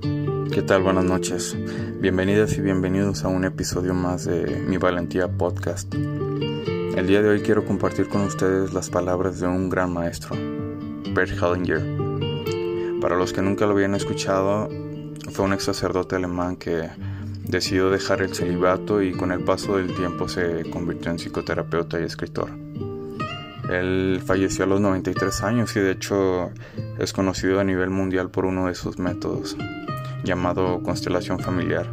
¿Qué tal? Buenas noches. Bienvenidas y bienvenidos a un episodio más de Mi Valentía Podcast. El día de hoy quiero compartir con ustedes las palabras de un gran maestro, Bert Hellinger. Para los que nunca lo habían escuchado, fue un ex sacerdote alemán que decidió dejar el celibato y con el paso del tiempo se convirtió en psicoterapeuta y escritor. Él falleció a los 93 años y de hecho es conocido a nivel mundial por uno de sus métodos, llamado constelación familiar.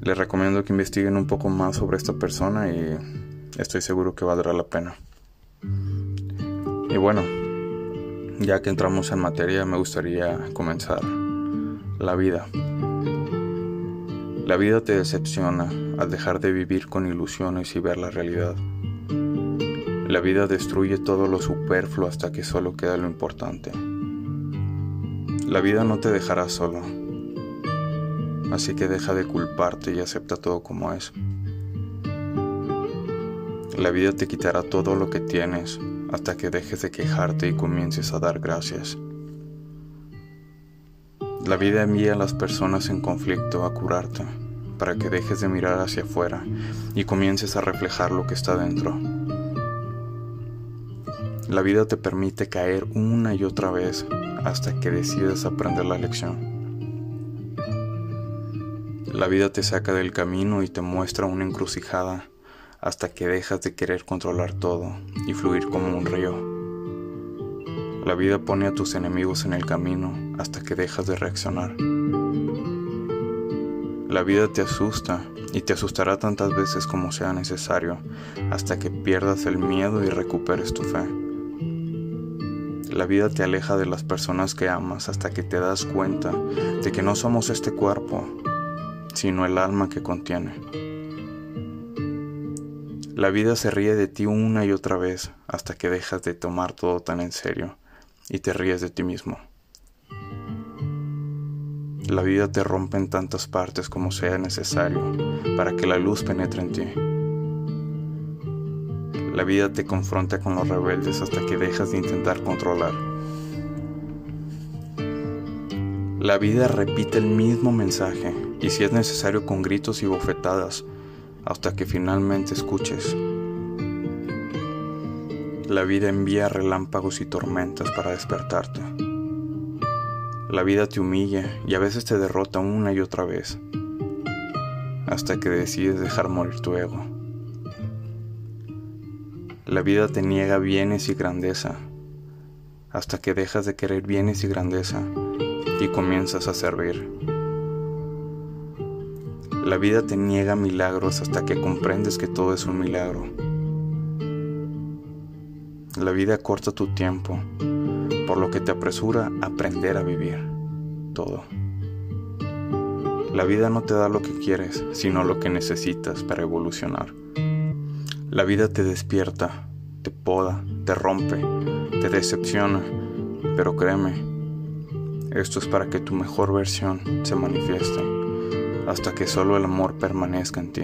Les recomiendo que investiguen un poco más sobre esta persona y estoy seguro que valdrá la pena. Y bueno, ya que entramos en materia, me gustaría comenzar. La vida. La vida te decepciona al dejar de vivir con ilusiones y ver la realidad. La vida destruye todo lo superfluo hasta que solo queda lo importante. La vida no te dejará solo, así que deja de culparte y acepta todo como es. La vida te quitará todo lo que tienes hasta que dejes de quejarte y comiences a dar gracias. La vida envía a las personas en conflicto a curarte para que dejes de mirar hacia afuera y comiences a reflejar lo que está dentro. La vida te permite caer una y otra vez hasta que decides aprender la lección. La vida te saca del camino y te muestra una encrucijada hasta que dejas de querer controlar todo y fluir como un río. La vida pone a tus enemigos en el camino hasta que dejas de reaccionar. La vida te asusta y te asustará tantas veces como sea necesario hasta que pierdas el miedo y recuperes tu fe. La vida te aleja de las personas que amas hasta que te das cuenta de que no somos este cuerpo, sino el alma que contiene. La vida se ríe de ti una y otra vez hasta que dejas de tomar todo tan en serio y te ríes de ti mismo. La vida te rompe en tantas partes como sea necesario para que la luz penetre en ti. La vida te confronta con los rebeldes hasta que dejas de intentar controlar. La vida repite el mismo mensaje y si es necesario con gritos y bofetadas hasta que finalmente escuches. La vida envía relámpagos y tormentas para despertarte. La vida te humilla y a veces te derrota una y otra vez hasta que decides dejar morir tu ego. La vida te niega bienes y grandeza, hasta que dejas de querer bienes y grandeza y comienzas a servir. La vida te niega milagros hasta que comprendes que todo es un milagro. La vida corta tu tiempo, por lo que te apresura a aprender a vivir todo. La vida no te da lo que quieres, sino lo que necesitas para evolucionar. La vida te despierta, te poda, te rompe, te decepciona, pero créeme, esto es para que tu mejor versión se manifieste, hasta que solo el amor permanezca en ti.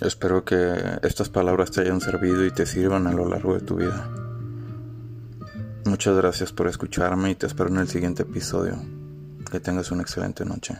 Espero que estas palabras te hayan servido y te sirvan a lo largo de tu vida. Muchas gracias por escucharme y te espero en el siguiente episodio. Que tengas una excelente noche.